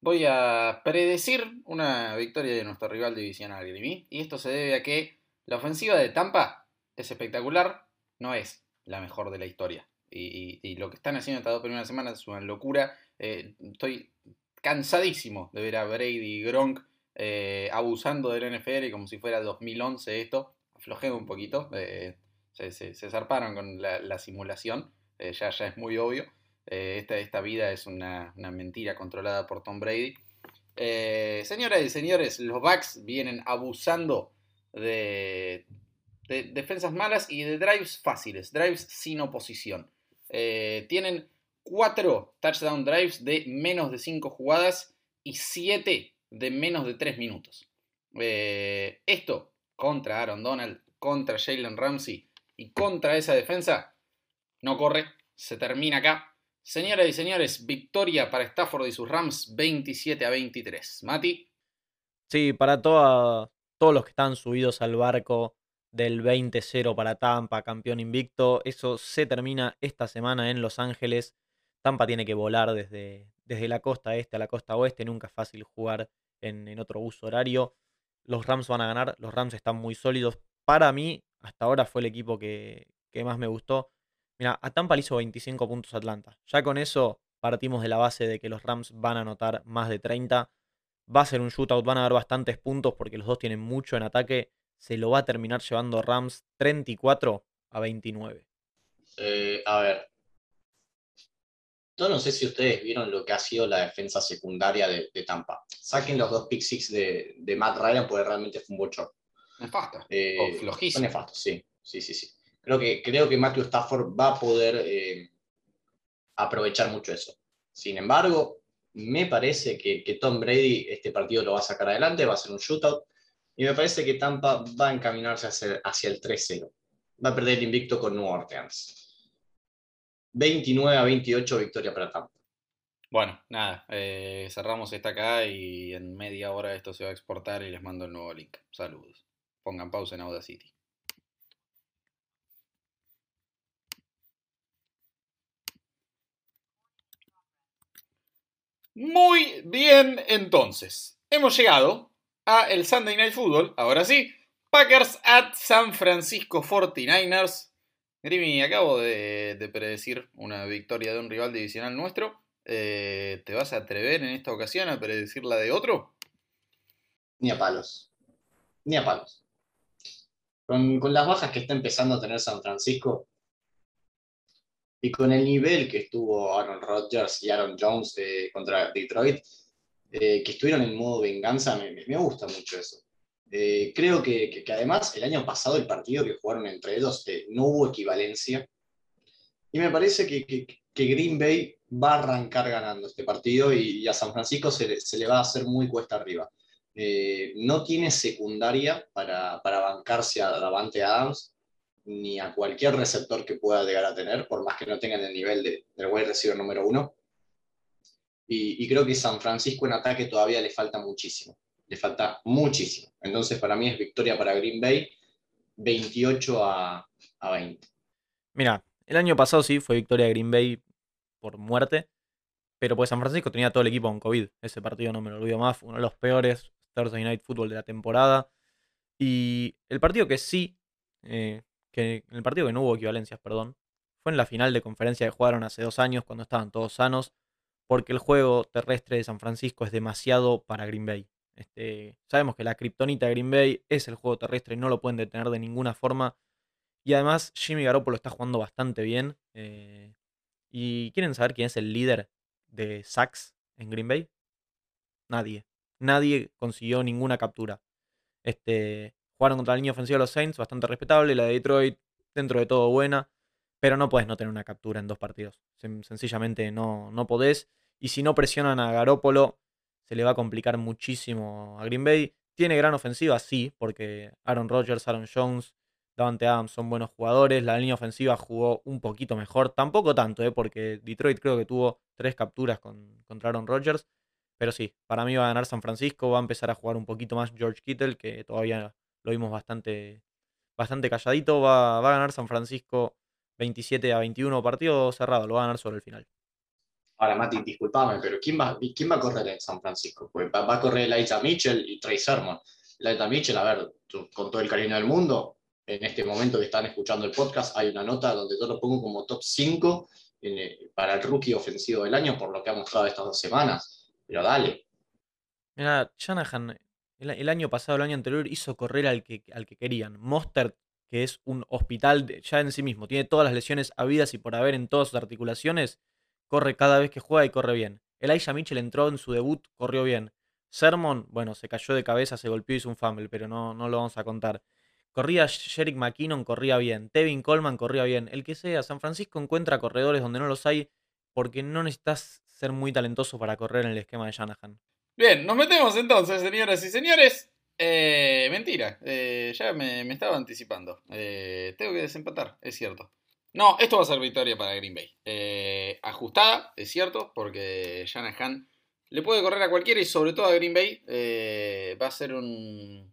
voy a predecir una victoria de nuestro rival divisional Grimy. Y esto se debe a que la ofensiva de Tampa es espectacular, no es la mejor de la historia. Y, lo que están haciendo estas dos primeras semanas es una locura. Eh, estoy cansadísimo de ver a Brady y Gronk eh, abusando del NFL como si fuera 2011 esto. Aflojé un poquito, eh, se, se, se, zarparon con la, la simulación, eh, ya, ya es muy obvio. Esta, esta, vida es una, una, mentira controlada por Tom Brady. señoras y señores, los Bucks vienen abusando de, de, defensas malas y de drives fáciles, drives sin oposición. tienen 4 touchdown drives de menos de 5 jugadas y 7 de menos de 3 minutos. Eh, esto contra Aaron Donald, contra Jalen Ramsey y contra esa defensa no corre, se termina acá. Señoras y señores, victoria para Stafford y sus Rams 27 a 23. Mati. Sí, para toda, todos los que están subidos al barco del 20-0 para Tampa, campeón invicto, eso se termina esta semana en Los Ángeles. Tampa tiene que volar desde, desde la costa este a la costa oeste, nunca es fácil jugar en, en otro uso horario. Los Rams van a ganar, los Rams están muy sólidos. Para mí, hasta ahora fue el equipo que, más me gustó. Mira, a Tampa le hizo 25 puntos Atlanta. Ya con eso partimos de la base de que los Rams van a anotar más de 30. Va a ser un shootout, van a dar bastantes puntos porque los dos tienen mucho en ataque. Se lo va a terminar llevando Rams 34 a 29. Eh, a ver. Yo no sé si ustedes vieron lo que ha sido la defensa secundaria de, de Tampa. Saquen los dos pick six de, de Matt Ryan porque realmente fue un bochorno. Nefasta. Eh, o Fue flojísimo. nefasto, sí. Sí, sí, sí. Creo que, creo que Matthew Stafford va a poder eh, aprovechar mucho eso. Sin embargo, me parece que, que Tom Brady este partido lo va a sacar adelante, va a ser un shootout. Y me parece que Tampa va a encaminarse hacia, hacia el 3-0. Va a perder el invicto con New Orleans. 29 a 28 victoria para Tampa. Bueno, nada, eh, cerramos esta acá y en media hora esto se va a exportar y les mando el nuevo link. Saludos. Pongan pausa en Audacity. Muy bien, entonces. Hemos llegado a el Sunday Night Football. Ahora sí, Packers at San Francisco 49ers. Grimi, acabo de, de predecir una victoria de un rival divisional nuestro. Eh, ¿Te vas a atrever en esta ocasión a predecir la de otro? Ni a palos. Ni a palos. Con, con las bajas que está empezando a tener San Francisco y con el nivel que estuvo Aaron Rodgers y Aaron Jones eh, contra Detroit, eh, que estuvieron en modo venganza, me, me gusta mucho eso. Eh, creo que, además el año pasado el partido que jugaron entre ellos no hubo equivalencia. Y me parece que, Green Bay va a arrancar ganando este partido y, a San Francisco se le, va a hacer muy cuesta arriba. Eh, no tiene secundaria para, para bancarse a Davante Adams ni a cualquier receptor que pueda llegar a tener, por más que no tengan el nivel de, del wide receiver número uno. Y, creo que San Francisco en ataque todavía le falta muchísimo le falta muchísimo. Entonces, para mí es victoria para Green Bay, 28 a, a 20. Mira, el año pasado sí fue victoria de Green Bay por muerte, pero pues San Francisco tenía todo el equipo con COVID. Ese partido no me lo olvido más, uno de los peores Thursday Night Football de la temporada. Y el partido que sí, eh, que el partido que no hubo equivalencias, perdón, fue en la final de conferencia que jugaron hace dos años cuando estaban todos sanos, porque el juego terrestre de San Francisco es demasiado para Green Bay. Este, sabemos que la kriptonita Green Bay es el juego terrestre y no lo pueden detener de ninguna forma. Y además Jimmy Garoppolo está jugando bastante bien. Eh, ¿Y quieren saber quién es el líder de sacks en Green Bay? Nadie. Nadie consiguió ninguna captura. Este, jugaron contra la línea ofensiva de los Saints, bastante respetable. La de Detroit, dentro de todo buena. Pero no puedes no tener una captura en dos partidos. Sencillamente no, no podés. Y si no presionan a Garoppolo, se le va a complicar muchísimo a Green Bay. Tiene gran ofensiva, sí, porque Aaron Rodgers, Aaron Jones, Davante Adams son buenos jugadores. La línea ofensiva jugó un poquito mejor. Tampoco tanto, ¿eh? porque Detroit creo que tuvo tres capturas con, contra Aaron Rodgers. Pero sí, para mí va a ganar San Francisco. Va a empezar a jugar un poquito más George Kittle, que todavía lo vimos bastante, bastante calladito. Va, va a ganar San Francisco 27 a 21. Partido cerrado, lo va a ganar sobre el final. Ahora, Mati, disculpame, pero ¿quién va, ¿quién va a correr en San Francisco? Pues va, va a correr Elijah Mitchell y Trey Sermon. Elijah Mitchell, a ver, con todo el cariño del mundo, en este momento que están escuchando el podcast, hay una nota donde yo lo pongo como top 5 en, para el rookie ofensivo del año, por lo que ha mostrado estas dos semanas. Pero dale. Mira, Shanahan, el, año pasado, el año anterior, hizo correr al que, al que querían. Mostert, que es un hospital ya en sí mismo, tiene todas las lesiones habidas y por haber en todas sus articulaciones corre cada vez que juega y corre bien. Elijah Mitchell entró en su debut, corrió bien. Sermon, bueno, se cayó de cabeza, se golpeó y hizo un fumble, pero no, no lo vamos a contar. Corría Jerick McKinnon, corría bien. Tevin Coleman corría bien. El que sea, San Francisco encuentra corredores donde no los hay porque no necesitas ser muy talentoso para correr en el esquema de Shanahan. Bien, nos metemos entonces, señoras y señores. Eh, mentira, eh, ya me, estaba anticipando. Eh, tengo que desempatar, es cierto. No, esto va a ser victoria para Green Bay. Ajustada, es cierto, porque Shanahan le puede correr a cualquiera y sobre todo a Green Bay. Va a ser un,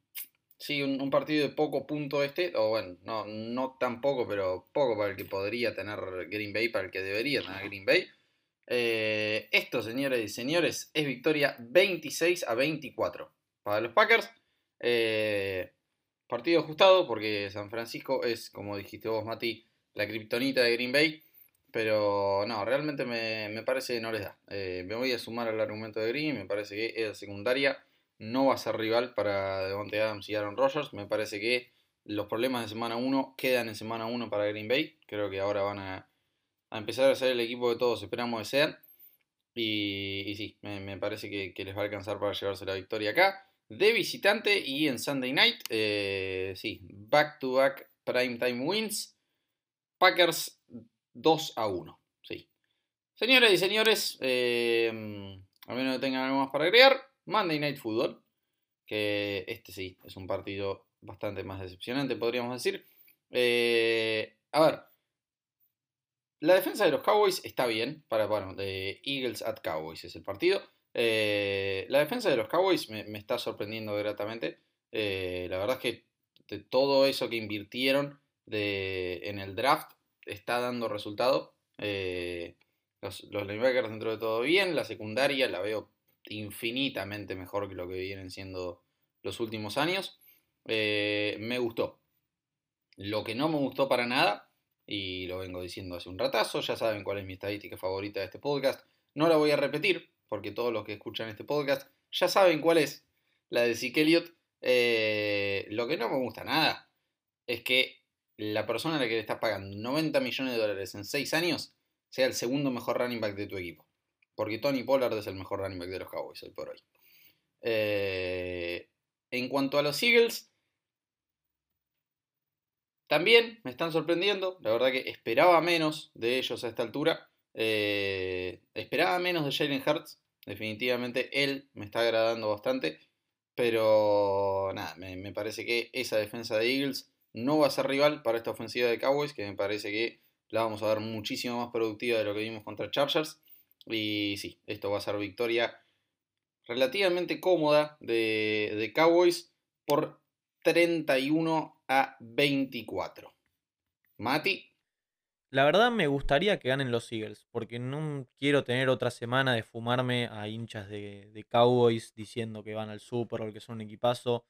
sí, un, un, partido de poco punto este. O bueno, no, no tan poco, pero poco para el que podría tener Green Bay, para el que debería tener Green Bay. Eh, esto, señores y señores, es victoria 26 a 24 para los Packers. Eh, partido ajustado porque San Francisco es, como dijiste vos, Mati, la kriptonita de Green Bay. Pero no, realmente me, parece que no les da. Eh, me voy a sumar al argumento de Green. Me parece que esa secundaria no va a ser rival para Devontae Adams y Aaron Rodgers. Me parece que los problemas de semana 1 quedan en semana 1 para Green Bay. Creo que ahora van a, empezar a ser el equipo que todos esperamos de sean. Y, sí, me, parece que, les va a alcanzar para llevarse la victoria acá. De visitante y en Sunday Night, eh, sí, back to back primetime wins. Packers 2 a 1. Sí. Señoras y señores, eh, a menos que tengan algo más para agregar, Monday Night Football. Que este sí, es un partido bastante más decepcionante, podríamos decir. Eh, a ver, la defensa de los Cowboys está bien. Para, bueno, de Eagles at Cowboys es el partido. Eh, la defensa de los Cowboys me, está sorprendiendo gratamente. Eh, la verdad es que de todo eso que invirtieron en el draft está dando resultado. los, los linebackers dentro de todo bien. La secundaria la veo infinitamente mejor que lo que vienen siendo los últimos años. me gustó. Lo que no me gustó para nada y lo vengo diciendo hace un ratazo, ya saben cuál es mi estadística favorita de este podcast. No la voy a repetir, porque todos los que escuchan este podcast ya saben cuál es la de Zeke Elliott. Eh, lo que no me gusta nada es que la persona a la que le estás pagando 90 millones de dólares en 6 años sea el segundo mejor running back de tu equipo. Porque Tony Pollard es el mejor running back de los Cowboys hoy por hoy. Eh, en cuanto a los Eagles, también me están sorprendiendo, la verdad que esperaba menos de ellos a esta altura. Eh, esperaba menos de Jalen Hurts, definitivamente él me está agradando bastante. Pero nada, me, parece que esa defensa de Eagles no va a ser rival para esta ofensiva de Cowboys, que me parece que la vamos a ver muchísimo más productiva de lo que vimos contra Chargers. Y sí, esto va a ser victoria relativamente cómoda de, de Cowboys por 31 a 24. Mati. La verdad me gustaría que ganen los Eagles, porque no quiero tener otra semana de fumarme a hinchas de, Cowboys diciendo que van al Super Bowl, que son un equipazo.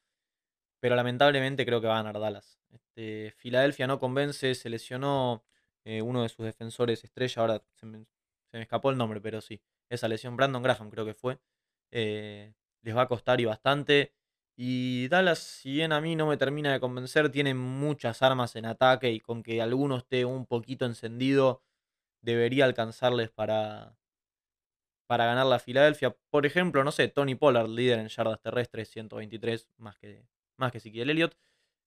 Pero lamentablemente creo que va a ganar Dallas. Este, Filadelfia no convence, se lesionó eh, uno de sus defensores estrella, ahora se me, escapó el nombre, pero sí, esa lesión, Brandon Graham creo que fue. Eh, les va a costar y bastante. Y Dallas, si bien a mí no me termina de convencer, tiene muchas armas en ataque y con que alguno esté un poquito encendido, debería alcanzarles para, para ganar la Filadelfia. Por ejemplo, no sé, Tony Pollard, líder en yardas terrestres, 123, más que, más que Elliott.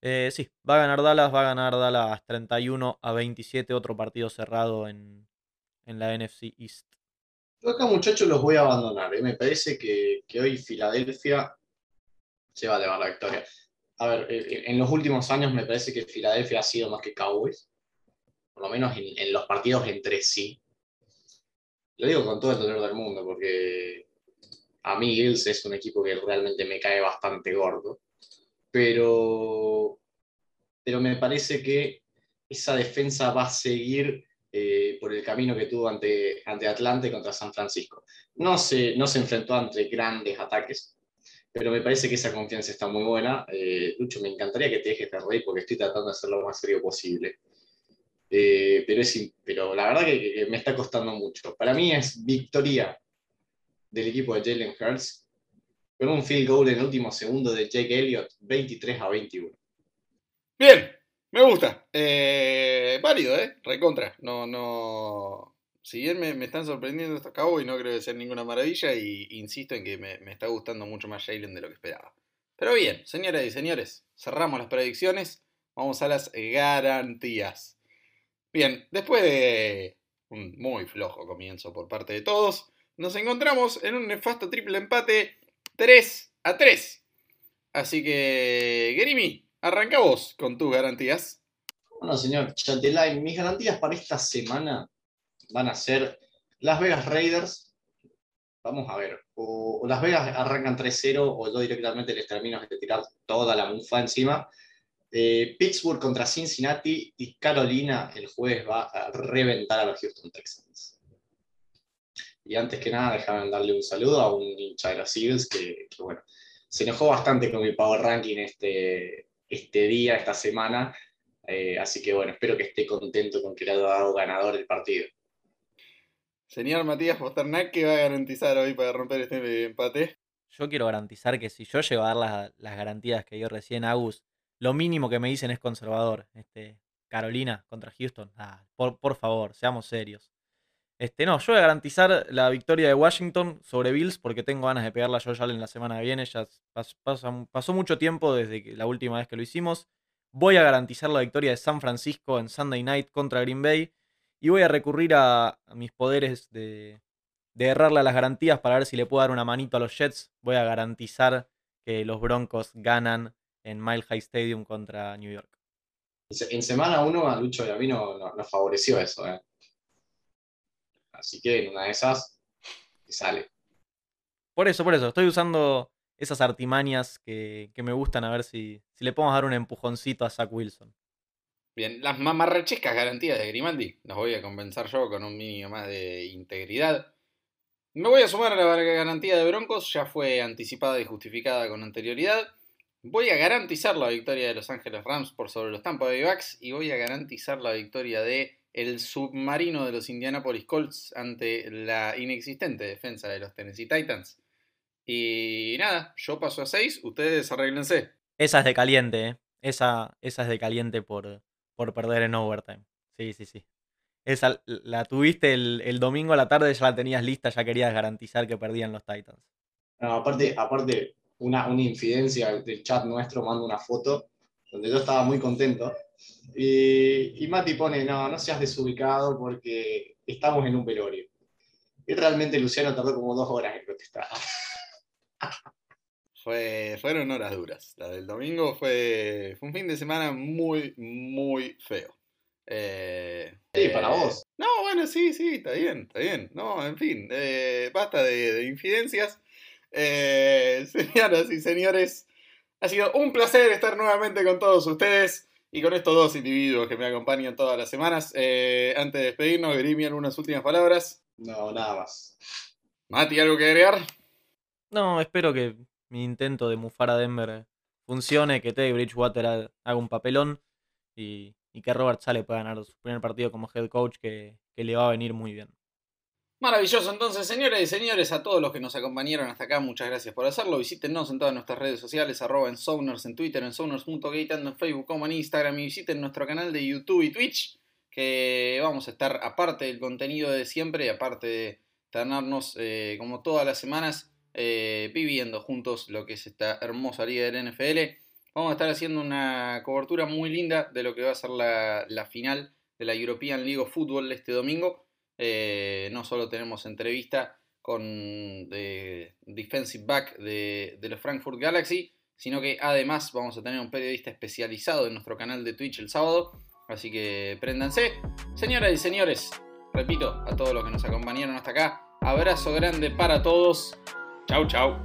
Eh, sí, va a ganar Dallas, va a ganar Dallas 31 a 27, otro partido cerrado en, la NFC East. Yo acá, muchachos, los voy a abandonar. ¿eh? Me parece que, que hoy Filadelfia se va a llevar la victoria. A ver, eh, en los últimos años me parece que Filadelfia ha sido más que Cowboys, por lo menos en, los partidos entre sí. Lo digo con todo el dolor del mundo, porque a mí Eagles es un equipo que realmente me cae bastante gordo, pero, pero me parece que esa defensa va a seguir eh, por el camino que tuvo ante, ante Atlante contra San Francisco. No se, no se enfrentó ante grandes ataques, pero me parece que esa confianza está muy buena. Eh, Lucho, me encantaría que te dejes de reír porque estoy tratando de hacerlo lo más serio posible. Eh, pero, es, pero la verdad que, me está costando mucho. Para mí es victoria del equipo de Jalen Hurts con un field goal en el último segundo de Jake Elliott, 23 a 21. Bien, me gusta. Eh, válido, ¿eh? Recontra. No, no, si bien me, están sorprendiendo estos y no creo que sea ninguna maravilla, y insisto en que me, está gustando mucho más Jalen de lo que esperaba. Pero bien, señoras y señores, cerramos las predicciones, vamos a las garantías. Bien, después de un muy flojo comienzo por parte de todos, nos encontramos en un nefasto triple empate 3 a 3. Así que, Gerimi, arranca vos con tus garantías. Bueno, señor Chatelain, mis garantías para esta semana van a ser Las Vegas Raiders. Vamos a ver, o, Las Vegas arrancan 3-0 o yo directamente les termino de tirar toda la mufa encima. Eh, Pittsburgh contra Cincinnati y Carolina el jueves va a reventar a los Houston Texans. Y antes que nada, déjame darle un saludo a un hincha de los Eagles que, bueno, se enojó bastante con mi Power Ranking este, este día, esta semana. Eh, así que bueno, espero que esté contento con que le haya dado ganador el partido. Señor Matías Posternak, ¿qué va a garantizar hoy para romper este empate? Yo quiero garantizar que si yo llego a dar las, las garantías que dio recién Agus, lo mínimo que me dicen es conservador. Este, Carolina contra Houston. Ah, por, por favor, seamos serios. Este, no, yo voy a garantizar la victoria de Washington sobre Bills porque tengo ganas de pegarla a Josh Allen la semana que viene. Ya pasó mucho tiempo desde que, la última vez que lo hicimos. Voy a garantizar la victoria de San Francisco en Sunday Night contra Green Bay. Y voy a recurrir a, a mis poderes de, de errarle a las garantías para ver si le puedo dar una manito a los Jets. Voy a garantizar que los Broncos ganan en Mile High Stadium contra New York. En semana 1 a Lucho y a mí nos no, favoreció eso. ¿eh? Así que en una de esas sale. Por eso, por eso. Estoy usando esas artimañas que, que me gustan a ver si, si, le podemos dar un empujoncito a Zach Wilson. Bien, las mamarrechescas garantías de Grimaldi las voy a compensar yo con un mínimo más de integridad. Me voy a sumar a la garantía de Broncos, ya fue anticipada y justificada con anterioridad. Voy a garantizar la victoria de Los Ángeles Rams por sobre los Tampa Bay Bucks y voy a garantizar la victoria de el submarino de los Indianapolis Colts ante la inexistente defensa de los Tennessee Titans. Y nada, yo paso a 6, ustedes arréglense. Esa es de caliente, ¿eh? Esa, esa es de caliente por, por perder en overtime. Sí, sí, sí. Esa la tuviste el, domingo a la tarde, ya la tenías lista, ya querías garantizar que perdían los Titans. No, aparte, aparte una, una infidencia del chat nuestro manda una foto donde yo estaba muy contento. Y, y Mati pone, no, no seas desubicado porque estamos en un velorio. Y realmente Luciano tardó como dos horas en protestar. Fue, fueron horas duras. La del domingo fue, fue un fin de semana muy, muy feo. Eh, sí, para vos. No, bueno, sí, sí, está bien, está bien. No, en fin, eh, basta de, de infidencias. Eh, señoras y señores, ha sido un placer estar nuevamente con todos ustedes y con estos dos individuos que me acompañan todas las semanas. Eh, antes de despedirnos, Grimi, algunas últimas palabras. No, nada más. Mati, ¿algo que agregar? No, espero que mi intento de mufar a Denver funcione, que Teddy Bridgewater haga un papelón y, que Robert Sale pueda ganar su primer partido como head coach, que le va a venir muy bien. Maravilloso, entonces, señoras y señores, a todos los que nos acompañaron hasta acá, muchas gracias por hacerlo. Visítenos en todas nuestras redes sociales, arroba en en Twitter, en Sounders.gate, tanto en Facebook como en Instagram. Y visiten nuestro canal de YouTube y Twitch, que vamos a estar aparte del contenido de siempre, aparte de tenernos eh, como todas las semanas eh, viviendo juntos lo que es esta hermosa liga del NFL. Vamos a estar haciendo una cobertura muy linda de lo que va a ser la, final de la European League of Football este domingo. Eh, no solo tenemos entrevista con el defensive back de, los Frankfurt Galaxy, sino que además vamos a tener un periodista especializado en nuestro canal de Twitch el sábado. Así que préndanse. Señoras y señores, repito, a todos los que nos acompañaron hasta acá, abrazo grande para todos. Ciao, ciao.